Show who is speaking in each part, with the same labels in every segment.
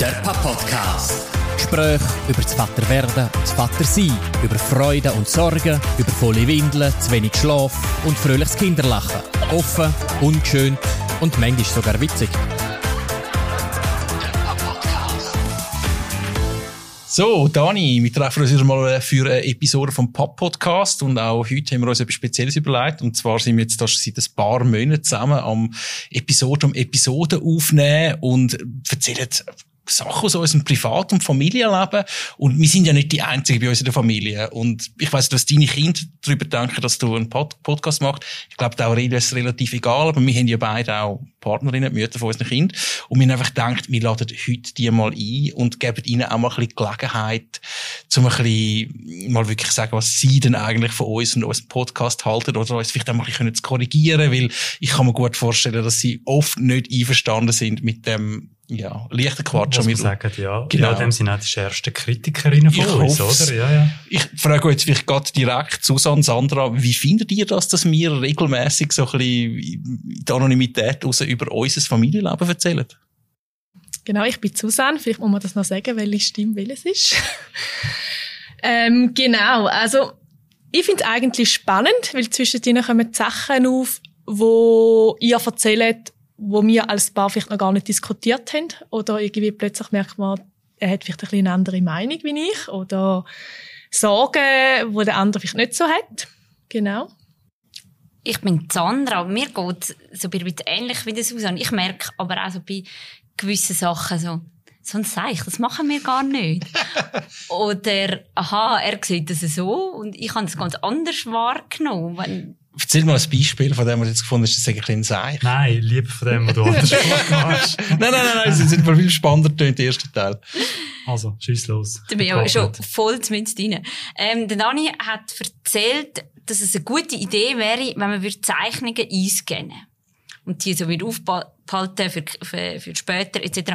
Speaker 1: Der Papa-Podcast. Gespräche über das Vaterwerden und das Vatersein, über Freude und Sorgen, über volle Windeln, zu wenig Schlaf und fröhliches Kinderlachen. Offen, ungeschönt und manchmal sogar witzig.
Speaker 2: So, Dani, wir treffen uns wieder mal für eine Episode vom Pop-Podcast und auch heute haben wir uns etwas Spezielles überlegt und zwar sind wir jetzt da schon seit ein paar Monaten zusammen am Episode um Episode aufnehmen und erzählen Sachen aus unserem Privat- und Familienleben. Und wir sind ja nicht die Einzigen bei uns in der Familie. Und ich weiss, dass deine Kinder darüber denken, dass du einen Pod Podcast machst. Ich glaube, der Aurelia ist relativ egal, aber wir haben ja beide auch Partnerinnen, Mütter von unseren Kindern. Und wir haben einfach gedacht, wir laden heute die mal ein und geben ihnen auch mal ein bisschen Gelegenheit, um ein bisschen mal wirklich sagen, was sie denn eigentlich von uns und unserem Podcast halten oder uns vielleicht auch mal ein bisschen zu korrigieren, weil ich kann mir gut vorstellen, dass sie oft nicht einverstanden sind mit dem ja, leichter Quatsch.
Speaker 3: Was man sagen, ja. Genau. Ja, dem sind auch die ersten Kritikerinnen von ich uns, oder? Ja, ja.
Speaker 2: Ich frage euch jetzt vielleicht gerade direkt, Susanne, Sandra, wie findet ihr das, dass wir regelmäßig so ein bisschen in der Anonymität raus über unser Familienleben erzählen?
Speaker 4: Genau, ich bin Susanne. Vielleicht muss man das noch sagen, welche Stimme welches ist. ähm, genau, also ich finde es eigentlich spannend, weil zwischen denen kommen Sachen auf, wo ihr erzählt, wo wir als Paar vielleicht noch gar nicht diskutiert haben oder irgendwie plötzlich merkt man, er hat vielleicht ein bisschen eine andere Meinung wie ich oder Sorgen, wo der andere vielleicht nicht so hat. Genau.
Speaker 5: Ich bin Sandra. Mir geht es so ein bisschen ähnlich wie das Susanne. Ich merke aber auch so bei gewissen Sachen so, so ein Seich, das machen wir gar nicht. Oder, aha, er sieht das so und ich habe es ganz anders wahrgenommen.
Speaker 2: Erzähl mal ein Beispiel von dem, was du jetzt gefunden hast, das ist eigentlich ein Seich.
Speaker 3: Nein, lieber von dem, was du anders machst.
Speaker 2: nein, nein, nein, nein, sie sind viel spannender tönt, der erste Teil.
Speaker 3: Also, schieß los.
Speaker 5: Da bin ich aber schon voll mit rein. Ähm, der Dani hat erzählt, dass es eine gute Idee wäre, wenn man Zeichnungen einscannen und die so wieder aufbehalten für, für, für später etc.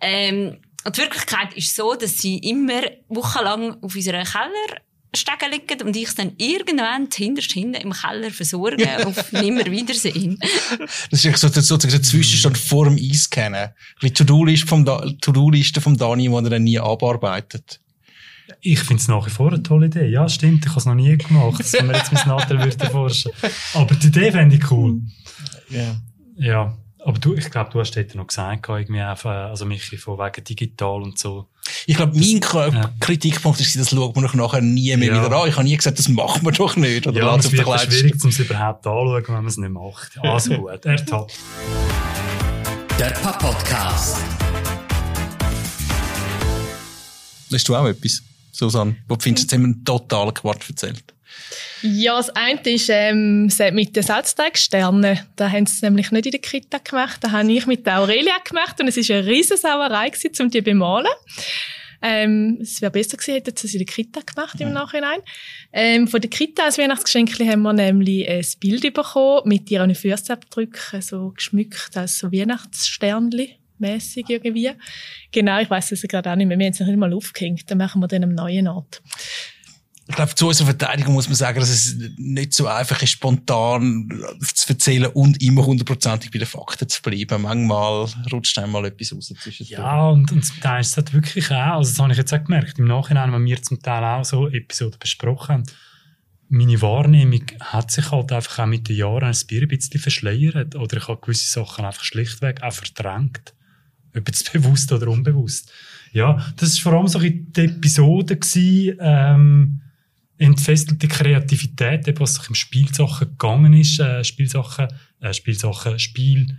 Speaker 5: Ähm, und die Wirklichkeit ist so, dass sie immer wochenlang auf unserer Keller Stegen liegen und ich es dann irgendwann hinterst hinten im Keller versorgen auf Nimmerwiedersehen.
Speaker 2: Das ist so, sozusagen der Zwischenstand vor dem Eiskennen. Die To-Do-Liste vom, To-Do-Liste vom Dani, die er dann nie abarbeitet.
Speaker 3: Ich finde es nach wie vor eine tolle Idee. Ja, stimmt, ich habe es noch nie gemacht. Das können wir jetzt mit Nadel forschen. Aber die Idee fände ich cool. Ja. Ja. Aber du, ich glaube, du hast dort noch gesagt, irgendwie einfach, also Michi, von wegen digital und so.
Speaker 2: Ich glaube, mein ja. Kritikpunkt ist, das schaut man doch nachher nie mehr ja. wieder an. Ich habe nie gesagt, das machen wir doch nicht.
Speaker 3: Oder ja, es wird schwierig, um es überhaupt anzuschauen, wenn man es nicht macht. Also gut, er hat.
Speaker 1: Der Papa-Podcast.
Speaker 2: Hast du auch etwas, Susanne? Wo du findest, jetzt haben wir einen totalen Quatsch erzählt?
Speaker 4: Ja, das eine ist ähm, mit den Salzteigsternen. Da haben sie nämlich nicht in der Kita gemacht. Da habe ich mit der Aurelia gemacht und es war eine riesen Sauerei, um die zu bemalen. Ähm, es wäre besser gewesen, hätten sie es in der Kita gemacht im Nachhinein. Ähm, von der Kita als Weihnachtsgeschenk haben wir nämlich ein Bild bekommen mit ihren Fußabdrücken, so geschmückt als so Weihnachtssternli mäßig irgendwie. Genau, ich weiß es gerade auch nicht mehr. Wir haben es noch nicht mal aufgehängt. Dann machen wir dann am neuen Ort
Speaker 2: ich glaube, zu unserer Verteidigung muss man sagen, dass es nicht so einfach ist, spontan zu erzählen und immer hundertprozentig bei den Fakten zu bleiben. Manchmal rutscht einmal etwas raus zwischen
Speaker 3: Ja, und, und zum Teil ist es halt wirklich auch, also das habe ich jetzt auch gemerkt, im Nachhinein, wenn wir zum Teil auch so Episoden besprochen haben, meine Wahrnehmung hat sich halt einfach auch mit den Jahren ein bisschen verschleiert oder ich habe gewisse Sachen einfach schlichtweg auch verdrängt. Ob jetzt bewusst oder unbewusst. Ja, das war vor allem so die Episode gewesen, ähm, entfesselte Kreativität, eben, was sich im Spielsachen gegangen ist, äh, Spielsachen, äh, Spielsachen, Spiel,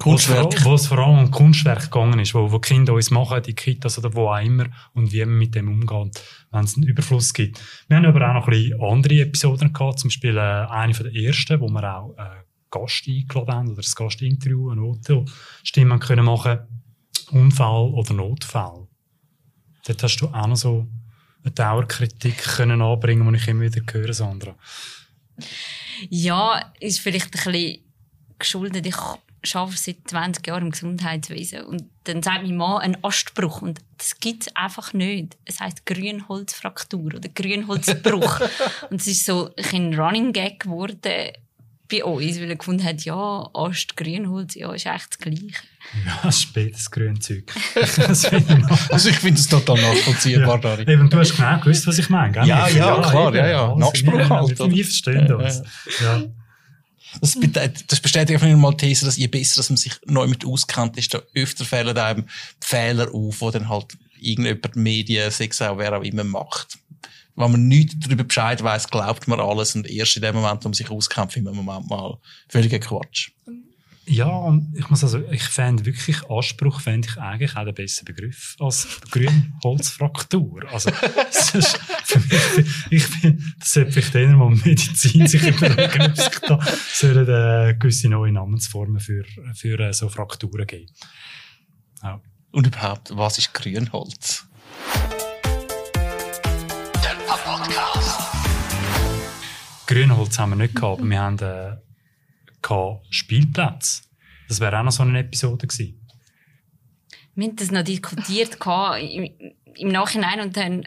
Speaker 2: Kunstwerk.
Speaker 3: Wo es vor allem um Kunstwerk gegangen ist, wo, wo Kinder uns machen, die Kitas oder wo auch immer, und wie man mit dem umgeht, wenn es einen Überfluss gibt. Wir haben aber auch noch ein bisschen andere Episoden gehabt, zum Beispiel äh, eine von der ersten, wo wir auch äh, Gast eingeladen haben, oder das Gastinterview, eine Auto-Stimme können machen, Unfall oder Notfall. Dort hast du auch noch so eine Dauerkritik können anbringen, die ich immer wieder höre, Sandra?
Speaker 5: Ja, ist vielleicht ein bisschen geschuldet. Ich arbeite seit 20 Jahren im Gesundheitswesen. Und dann sagt mein Mann ein Astbruch. Und das gibt es einfach nicht. Es heisst Grünholzfraktur oder Grünholzbruch. und es ist so ein Running Gag geworden bei uns, weil er gefunden hat, ja, Ast, Grünholz, ja, ist echt das Gleiche.
Speaker 3: Ja, spätes Grünzeug. Das
Speaker 2: Also ich finde es total nachvollziehbar,
Speaker 3: ja. Eben, du hast genau gewusst, was ich meine, gell?
Speaker 2: Ja, ja, klar,
Speaker 3: eben.
Speaker 2: ja, ja. Nachspruch
Speaker 3: wir-
Speaker 2: halt,
Speaker 3: Wir, verstehen
Speaker 2: Ja,
Speaker 3: uns. Ja.
Speaker 2: Das, das bestätigt einfach mal die These, dass je besser dass man sich neu mit auskennt, desto öfter fallen einem Fehler auf, die dann halt irgendjemand Medien, Sex auch wer auch immer macht. Wenn man nichts darüber Bescheid weiß, glaubt man alles und erst in dem Moment, wo man sich auskennt, findet man Moment mal völliger Quatsch.
Speaker 3: Ja, und ich muss also, ich fände wirklich Anspruch, fände ich eigentlich auch den besseren Begriff als Grünholzfraktur. Also, das ist für mich, ich finde, das sollte vielleicht eher mal Medizin sich überlegen, ob sich da sollen, äh, gewisse neue Namensformen für, für äh, so Frakturen geben. Ja.
Speaker 2: Und überhaupt, was ist Grünholz?
Speaker 3: Grünholz haben wir nicht gehabt, aber wir haben äh, Spielplätze. Das wäre auch noch so eine Episode gewesen.
Speaker 5: Wir haben das noch diskutiert gehabt im, im Nachhinein und dann,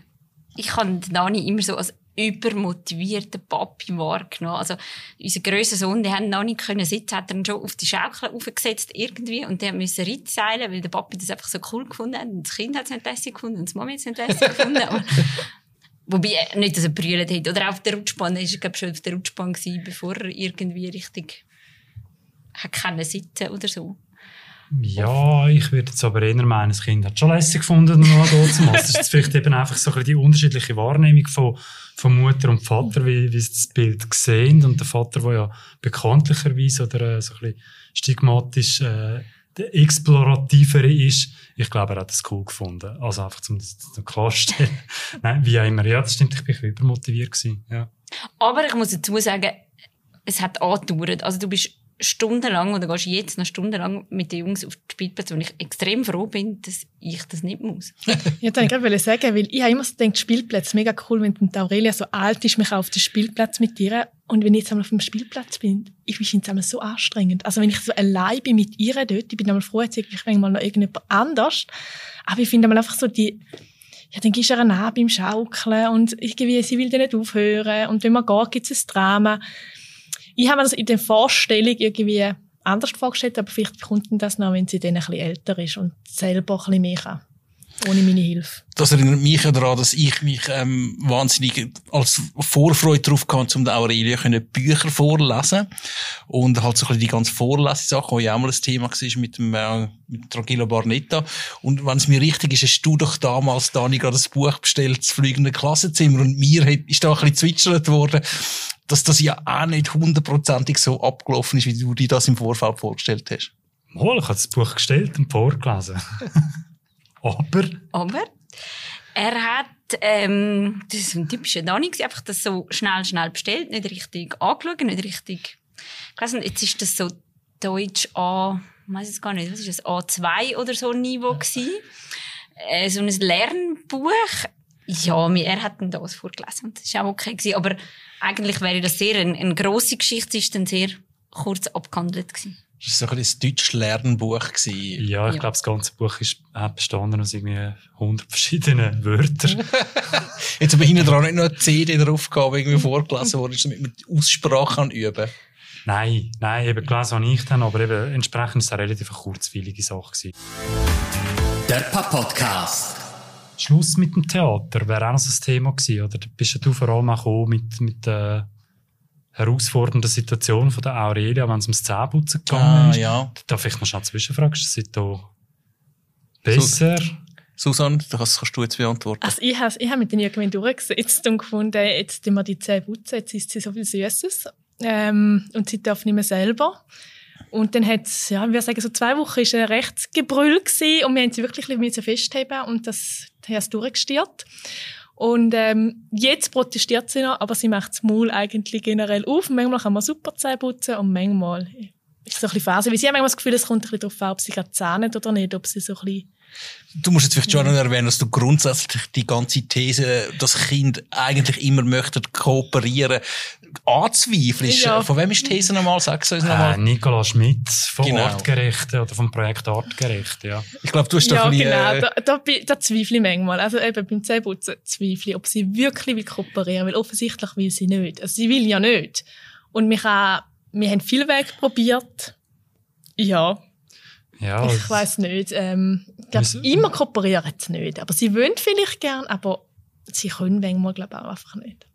Speaker 5: ich habe Dani immer so als übermotivierten Papi wahrgenommen. Also, unser grösser Sohn, der hat noch nicht können sitzen, hat er schon auf die Schaukel aufgesetzt irgendwie und der musste Reitseilen, weil der Papi das einfach so cool gefunden hat und das Kind hat es nicht lässig gefunden und die Mami hat es nicht lässig gefunden. Wobei, äh, nicht, dass er brüllt hat. Oder auf der Rutschbahn, er war, schon auf der Rutschbahn gewesen, bevor er irgendwie richtig hat können sitzen oder so.
Speaker 3: Ja, ich würde jetzt aber eher meinen, das Kind hat schon lässig gefunden, noch dort zu machen. Das ist vielleicht eben einfach so die unterschiedliche Wahrnehmung von, von Mutter und Vater, wie, wie sie das Bild sehen. Und der Vater, der ja bekanntlicherweise oder äh, so ein bisschen stigmatisch äh, der explorativere ist, ich glaube, er hat das cool gefunden. Also einfach zum das zum klarstellen. Nein, wie auch immer. Ja, das stimmt, ich bin übermotiviert gewesen. Ja.
Speaker 5: Aber ich muss dazu sagen, es hat angedauert. Also du bist stundenlang oder gehst jetzt noch stundenlang mit den Jungs auf die Spielplätze, und ich extrem froh bin, dass ich das nicht muss.
Speaker 4: Ja, wollte ich gerade sagen, weil ich habe immer so gedacht, Spielplätze, mega cool, wenn die Aurelia so alt ist, mich auf den Spielplatz mit ihr. Und wenn ich jetzt einmal auf dem Spielplatz bin, ich finde es einmal so anstrengend. Also wenn ich so allein bin mit ihr dort, ich bin einmal froh, jetzt irgendwie manchmal noch irgendjemand anders. Aber ich finde einfach so die, ja, dann gehst du ihr beim Schaukeln und irgendwie, sie will dann nicht aufhören. Und wenn man geht, gibt es ein Drama. Ich habe mir das in der Vorstellung irgendwie anders vorgestellt, aber vielleicht kommt denn das noch, wenn sie dann ein bisschen älter ist und selber ein bisschen mehr kann. Ohne meine Hilfe.
Speaker 2: Das erinnert mich daran, dass ich mich ähm, wahnsinnig als Vorfreude darauf hatte, um der Aurelia können Bücher vorlesen und halt so ein bisschen die ganze Vorlesesache, die ja auch mal ein Thema war mit dem äh, mit Tragilo Barnetta. Und wenn es mir richtig ist, hast du doch damals, Dani, gerade ein Buch bestellt, das fliegende Klassenzimmer und mir ist da ein bisschen zwitschert worden, dass das ja auch nicht hundertprozentig so abgelaufen ist, wie du dir das im Vorfeld vorgestellt hast.
Speaker 3: Mal, ich habe das Buch gestellt und vorgelesen. aber
Speaker 5: Aber er hat, ähm, das ist ein typischer Dani, einfach das so schnell, schnell bestellt, nicht richtig angeschaut, nicht richtig gelesen. Jetzt ist das so Deutsch A, ich weiss es gar nicht, was ist das, A2 oder so ein Niveau gewesen. Äh, so ein Lernbuch. Ja, er hat dann das vorgelesen und das war auch okay gewesen. Aber eigentlich wäre das sehr, eine, eine grosse Geschichte, ist dann sehr kurz abgehandelt gewesen.
Speaker 2: Das war so ein bisschen ein deutsches Lernbuch. Gewesen.
Speaker 3: Ja, ich
Speaker 5: Ja.
Speaker 3: glaube, das ganze Buch ist, hat bestanden aus irgendwie 100 verschiedenen Wörtern.
Speaker 2: Jetzt aber hinten dran nicht noch eine CD drauf gehabt, die irgendwie vorgelesen worden ist, damit man die Aussprache kann üben
Speaker 3: nein, nein, eben gelesen habe ich dann, aber eben entsprechend ist es eine relativ kurzweilige Sache gewesen.
Speaker 1: Der Papa-Podcast.
Speaker 3: Schluss mit dem Theater wäre auch noch so ein Thema gewesen, oder? Da bist du vor allem auch gekommen mit, mit der herausfordernden Situation von der Aurelia, wenn es ums Zähneputzen gegangen
Speaker 2: Ah,
Speaker 3: ist.
Speaker 2: ja.
Speaker 3: Darf ich noch schnell zwischenfragen? Ist das da besser?
Speaker 2: Susanne, das kannst du jetzt beantworten.
Speaker 4: Also ich habe ich hab mit den irgendwie durchgesetzt und gefunden, jetzt tun wir die Zähne putzen, jetzt isst sie so viel Süßes. Ähm, und sie darf nicht mehr selber. Und dann hat es, ja, ich würde sagen, so zwei Wochen ist ein recht Gebrüll gewesen und wir haben sie wirklich ein bisschen festheben und das hat es durchgestiert. Und ähm, jetzt protestiert sie noch, aber sie macht das Maul eigentlich generell auf. Manchmal kann man super Zähne putzen und manchmal ist es so ein bisschen Phase. Weil sie haben manchmal das Gefühl, es kommt ein bisschen darauf an, ob sie gerade zähnt oder nicht, ob sie so ein bisschen
Speaker 2: Du musst jetzt vielleicht schon noch erwähnen, dass du grundsätzlich die ganze These, das Kind eigentlich immer möchte kooperieren, anzweifelst.
Speaker 4: Ja.
Speaker 2: Von wem ist die These nochmal? Sag's uns
Speaker 3: Äh,
Speaker 2: nochmal.
Speaker 3: Nicola Schmidt von
Speaker 2: Genau.
Speaker 3: Artgerechte oder vom Projekt Artgerecht, ja.
Speaker 2: Ich glaube, du hast doch
Speaker 4: Ja,
Speaker 2: ein bisschen,
Speaker 4: genau.
Speaker 2: äh,
Speaker 4: Da, da, da zweifle ich manchmal. Also eben beim Zähneputzen zweifle ich, ob sie wirklich will kooperieren will. Offensichtlich will sie nicht. Also sie will ja nicht. Und mich kann wir haben viel Weg probiert. Ja,
Speaker 3: Ja,
Speaker 4: ich weiß nicht. Ähm, ich glaube, immer kooperieren sie nicht. Aber sie wollen vielleicht gern, aber sie können manchmal, glaube ich, auch einfach nicht.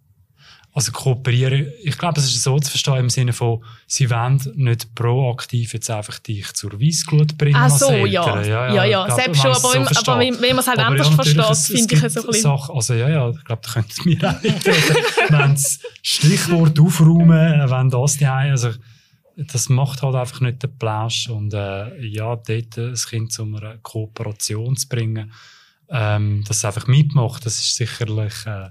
Speaker 3: Also kooperieren, ich glaube, es ist so zu verstehen im Sinne von, sie wollen nicht proaktiv jetzt einfach dich zur Weissglut bringen
Speaker 4: Ach so, ja. Ja, ja,
Speaker 3: glaube,
Speaker 4: selbst schon, aber wenn- aber wenn- man es halt
Speaker 3: Aber
Speaker 4: anders
Speaker 3: natürlich,
Speaker 4: versteht, finde ich es so ein bisschen-
Speaker 3: Sachen, also ja, ja, ich glaube, da könnten wir auch mitreden. wenn das Stichwort aufräumen, wenn das die also das macht halt einfach nicht den Plausch. Und äh, ja, dort das Kind zu einer Kooperation zu bringen, ähm, dass es einfach mitmacht, das ist sicherlich äh,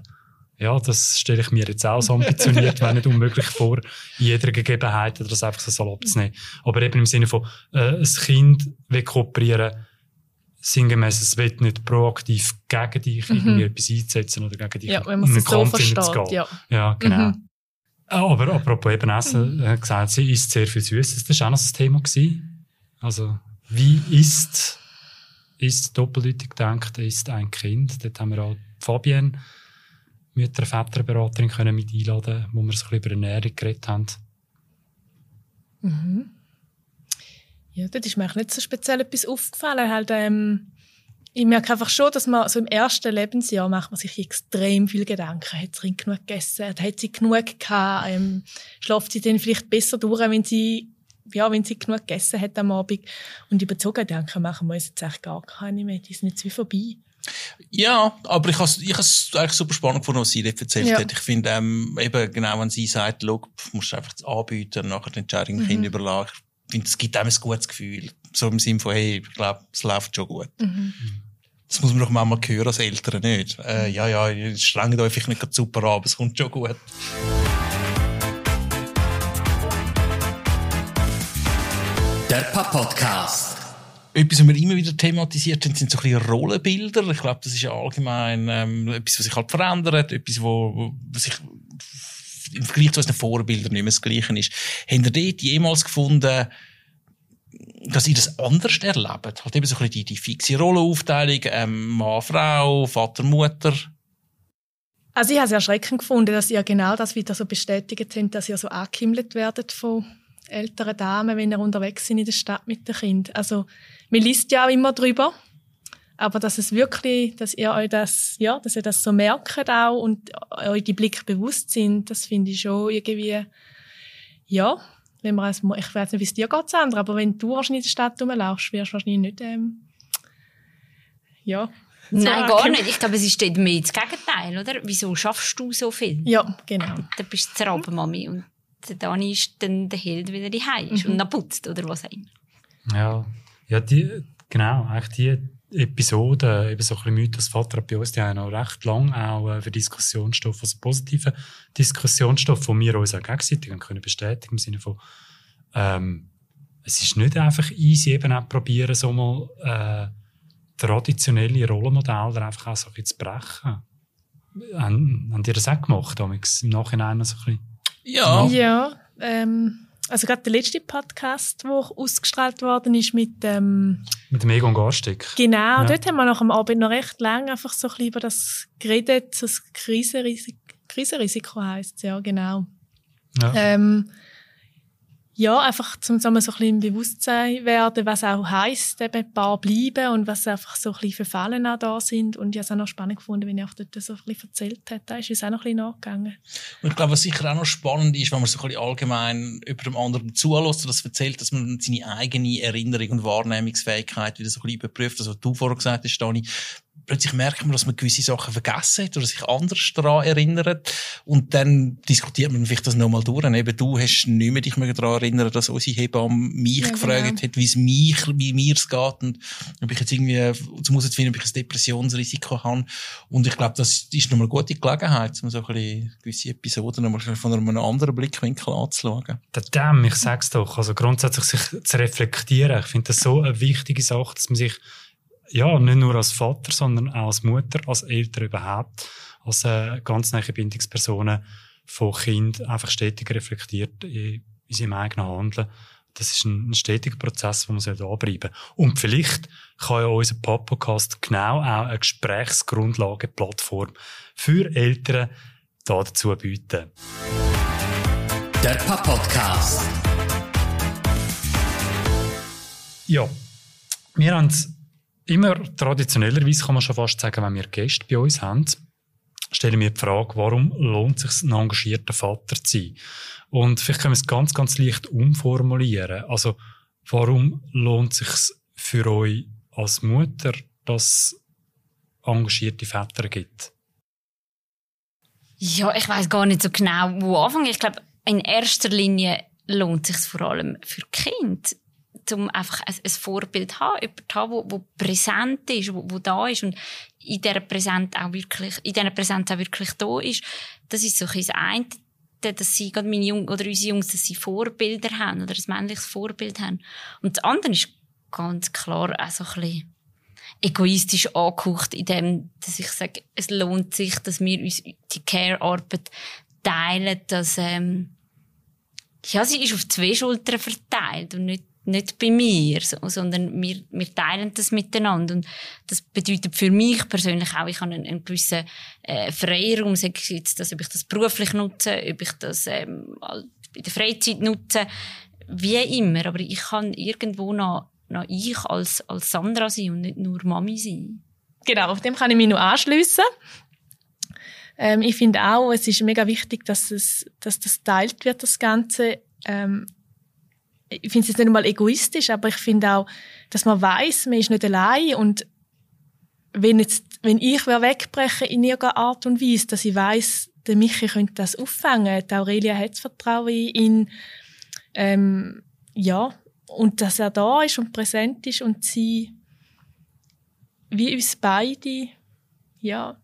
Speaker 3: ja, das stelle ich mir jetzt auch so ambitioniert, wenn nicht unmöglich vor, in jeder Gegebenheit das einfach so salopp zu nehmen. Aber eben im Sinne von, äh, ein Kind will kooperieren, sinngemäß, es will nicht proaktiv gegen dich irgendwie etwas einsetzen oder gegen dich
Speaker 4: Mhm. Ja,
Speaker 3: in
Speaker 4: so
Speaker 3: Kampf hineinzugehen.
Speaker 4: versteht. Ja.
Speaker 3: Ja, genau.
Speaker 4: Mhm.
Speaker 3: Ah, Aber apropos eben Essen, er hat gesagt, sie isst sehr viel Süßes. Das war auch noch das Thema. Gewesen. Also, wie isst, ist doppeldeutig gedacht, ist ein Kind? Dort haben wir auch Fabienne, Mütter- Väterberaterin, können mit einladen, wo wir ein bisschen über Ernährung geredet haben.
Speaker 4: Ja, dort ist mir nicht so speziell etwas aufgefallen. Halt, ähm, ich merke einfach schon, dass man so im ersten Lebensjahr macht man sich extrem viel Gedanken. Hat sie genug gegessen? Hat sie genug gehabt? Ähm, schläft sie dann vielleicht besser durch, wenn sie, ja, wenn sie genug gegessen hat am Abend? Und überzogen Gedanken machen wir uns jetzt echt gar keine mehr. Die sind jetzt wie vorbei.
Speaker 2: Ja, aber ich habe ich has eigentlich super spannend gefunden, was sie dort erzählt
Speaker 4: Ja.
Speaker 2: hat. Ich finde, ähm, eben genau, wenn sie sagt, schau, musst du einfach das anbieten und nachher die Entscheidung dem Kind überlassen. Ich finde, es gibt einem ein gutes Gefühl. So im Sinne von, hey, ich glaube, es läuft schon gut. Das muss man doch manchmal hören als Eltern, nicht? Äh, ja, ja, ihr strengt euch vielleicht nicht gerade super an, aber es kommt schon gut.
Speaker 1: Der Papa-Podcast.
Speaker 2: Etwas, was wir immer wieder thematisiert haben, sind so ein bisschen Rollenbilder. Ich glaube, das ist ja allgemein ähm, etwas, was sich halt verändert, etwas, wo, was sich im Vergleich zu unseren Vorbildern nicht mehr das Gleiche ist. Habt ihr dort jemals gefunden, dass ihr das anders erlebt? Halt eben so ein bisschen die, die fixe Rollenaufteilung, ähm, Mann, Frau, Vater, Mutter.
Speaker 4: Also ich habe es erschreckend gefunden, dass ihr genau das wieder so bestätigt habt, dass ihr so angehimmelt werdet von älteren Damen, wenn ihr unterwegs sind in der Stadt mit dem Kind. Also man liest ja auch immer drüber, aber dass es wirklich, dass ihr euch das, ja, dass ihr das so merkt auch und euch die Blicke bewusst sind, das finde ich schon irgendwie, ja, wenn man als, ich weiß nicht, wie es dir geht, Sandra, aber wenn du wahrscheinlich in der Stadt rumlaufst, wirst du wahrscheinlich nicht, ähm, ja.
Speaker 5: Nein, gar nicht. Ich glaube, es ist mehr das Gegenteil, oder? Wieso schaffst du so viel?
Speaker 4: Ja, genau.
Speaker 5: Dann bist du Rabenmami und der Dani ist dann der Held, wenn er die ist und dann putzt oder was auch immer.
Speaker 3: Ja, ja die, genau, eigentlich die Episoden, eben so ein bisschen Mythos Vater bei uns, die haben noch recht lang auch äh, für Diskussionsstoff, also positiven Diskussionsstoff, wo wir uns auch gegenseitig können bestätigen im Sinne von, ähm, es ist nicht einfach easy, eben auch probieren, so mal äh, traditionelle Rollenmodelle einfach auch so ein bisschen zu brechen. Haben, haben die das auch gemacht, damals, im Nachhinein so ein bisschen?
Speaker 2: Ja.
Speaker 4: Ja, ähm, also gerade der letzte Podcast, der ausgestrahlt worden ist mit ähm,
Speaker 3: Mit dem Egon Garstick.
Speaker 4: genau,
Speaker 3: Ja.
Speaker 4: dort haben wir nach dem Abend noch recht lange einfach so ein bisschen über das geredet, das Krisenrisiko, Krisenrisiko heisst ja genau.
Speaker 3: Ja.
Speaker 4: Ähm, ja, einfach zum zusammen so ein bisschen im Bewusstsein werden, was auch heisst, eben ein paar bleiben und was einfach so ein bisschen für Fälle auch da sind. Und ich habe es auch noch spannend gefunden, wenn er auch dort so ein bisschen erzählt hat. Da ist uns auch noch ein bisschen nachgegangen.
Speaker 2: Und ich glaube, was sicher auch noch spannend ist, wenn man so ein bisschen allgemein über dem anderen zulässt und das erzählt, dass man seine eigene Erinnerung und Wahrnehmungsfähigkeit wieder so ein bisschen überprüft. Also, was du vorher gesagt hast, Dani, plötzlich merkt man, dass man gewisse Sachen vergessen hat oder sich anders daran erinnert. Und dann diskutiert man vielleicht das nochmal durch. Und eben du hast nicht mehr dich mehr daran erinnern, dass unsere Hebamme mich
Speaker 4: Ja,
Speaker 2: gefragt
Speaker 4: genau.
Speaker 2: hat, wie es mich, wie mir es geht und ob ich jetzt irgendwie, zum herauszufinden, ob ich ein Depressionsrisiko habe. Und ich glaube, das ist nochmal eine gute Gelegenheit, um so ein bisschen gewisse Episoden nochmal von einem anderen Blickwinkel anzuschauen.
Speaker 3: Damn, ich sag's doch. Also grundsätzlich sich zu reflektieren. Ich finde das so eine wichtige Sache, dass man sich ja nicht nur als Vater, sondern auch als Mutter, als Eltern überhaupt, als äh, ganz nahe Bindungspersonen von Kind einfach stetig reflektiert in, in seinem eigenen Handeln. Das ist ein, ein stetiger Prozess, den man anbleiben Und vielleicht kann ja unser Podcast genau auch eine Gesprächsgrundlage, Plattform für Eltern da dazu bieten.
Speaker 1: Der Papa-Podcast.
Speaker 3: Ja, wir haben es immer traditionellerweise, kann man schon fast sagen, wenn wir Gäste bei uns haben, stellen wir die Frage, warum lohnt es sich, ein engagierter Vater zu sein? Und vielleicht können wir es ganz, ganz leicht umformulieren. Also, warum lohnt es sich für euch als Mutter, dass es engagierte Väter gibt?
Speaker 5: Ja, ich weiß gar nicht so genau, wo anfangen. Ich glaube, in erster Linie lohnt es sich vor allem für Kind, um einfach ein, ein Vorbild zu haben, jemanden zu haben, wo, wo präsent ist, wo, wo da ist und in dieser Präsenz auch wirklich, in dieser Präsenz auch wirklich da ist. Das ist so ein das eine, dass sie, gerade meine Jungs, oder unsere Jungs, dass sie Vorbilder haben, oder ein männliches Vorbild haben. Und das andere ist ganz klar auch so ein egoistisch angehaucht, in dem, dass ich sage, es lohnt sich, dass wir uns die Care-Arbeit teilen, dass, ähm, ja, sie ist auf zwei Schultern verteilt und nicht, nicht bei mir, so, sondern wir, wir teilen das miteinander. Und das bedeutet für mich persönlich auch, ich habe einen, einen gewissen äh, Freiraum, jetzt, dass, ob ich das beruflich nutze, ob ich das ähm, in der Freizeit nutze, wie immer. Aber ich kann irgendwo noch, noch ich als, als Sandra sein und nicht nur Mami sein.
Speaker 4: Genau, auf dem kann ich mich noch anschliessen. Ähm, ich finde auch, es ist mega wichtig, dass, es, dass das teilt wird, das Ganze. Ähm, ich finde es jetzt nicht einmal egoistisch, aber ich finde auch, dass man weiß, man ist nicht allein und wenn jetzt, wenn ich wegbreche in irgendeiner Art und Weise, dass ich weiß, der Michi könnte das auffangen, die Aurelia hat das Vertrauen in ihn, ähm, ja, und dass er da ist und präsent ist und sie wie uns beide, ja,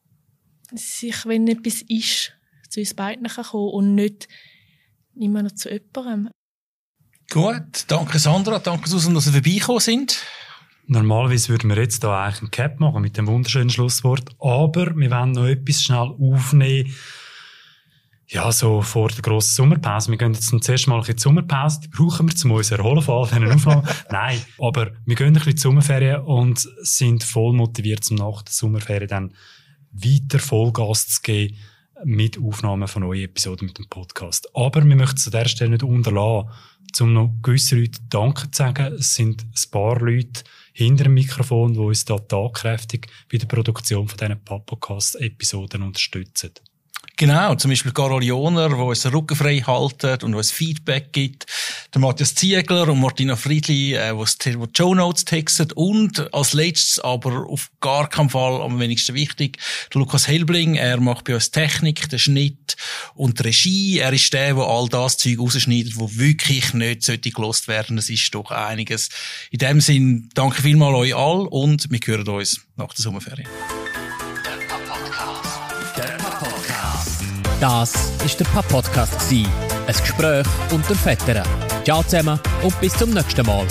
Speaker 4: sich, wenn etwas ist, zu uns beiden kommen und nicht immer noch zu jemandem.
Speaker 2: Gut, danke Sandra, danke Susan, dass Sie vorbeigekommen sind.
Speaker 3: Normalerweise würden wir jetzt da eigentlich einen Cap machen mit dem wunderschönen Schlusswort, aber wir wollen noch etwas schnell aufnehmen. Ja, so vor der grossen Sommerpause. Wir gehen jetzt zum ersten Mal ein bisschen die Sommerpause. Die brauchen wir zum uns erholen von all diesen Aufnahmen. Nein, aber wir gehen ein bisschen die Sommerferien und sind voll motiviert, um nach der Sommerferien dann weiter Vollgas zu geben mit Aufnahmen von neuen Episoden mit dem Podcast. Aber wir möchten es an dieser Stelle nicht unterlassen, um noch gewissen Leuten Danke zu sagen. Es sind ein paar Leute hinter dem Mikrofon, die uns da tagkräftig bei der Produktion von diesen Podcast-Episoden unterstützen.
Speaker 2: Genau, zum Beispiel Carol Joner, der uns Rücken frei haltet und uns Feedback gibt. Der Matthias Ziegler und Martina Friedli, äh, die die Show Notes textet. Und als letztes, aber auf gar keinen Fall am wenigsten wichtig, der Lukas Helbling. Er macht bei uns Technik, den Schnitt und die Regie. Er ist der, der all das Zeug rausschneidet, wo wirklich nicht sollte gelost werden. Das ist doch einiges. In dem Sinn, danke vielmals euch all und wir hören uns nach der Sommerferien.
Speaker 1: Das ist der Pap Podcast Ein Gespräch unter Vätern. Ciao zusammen und bis zum nächsten Mal.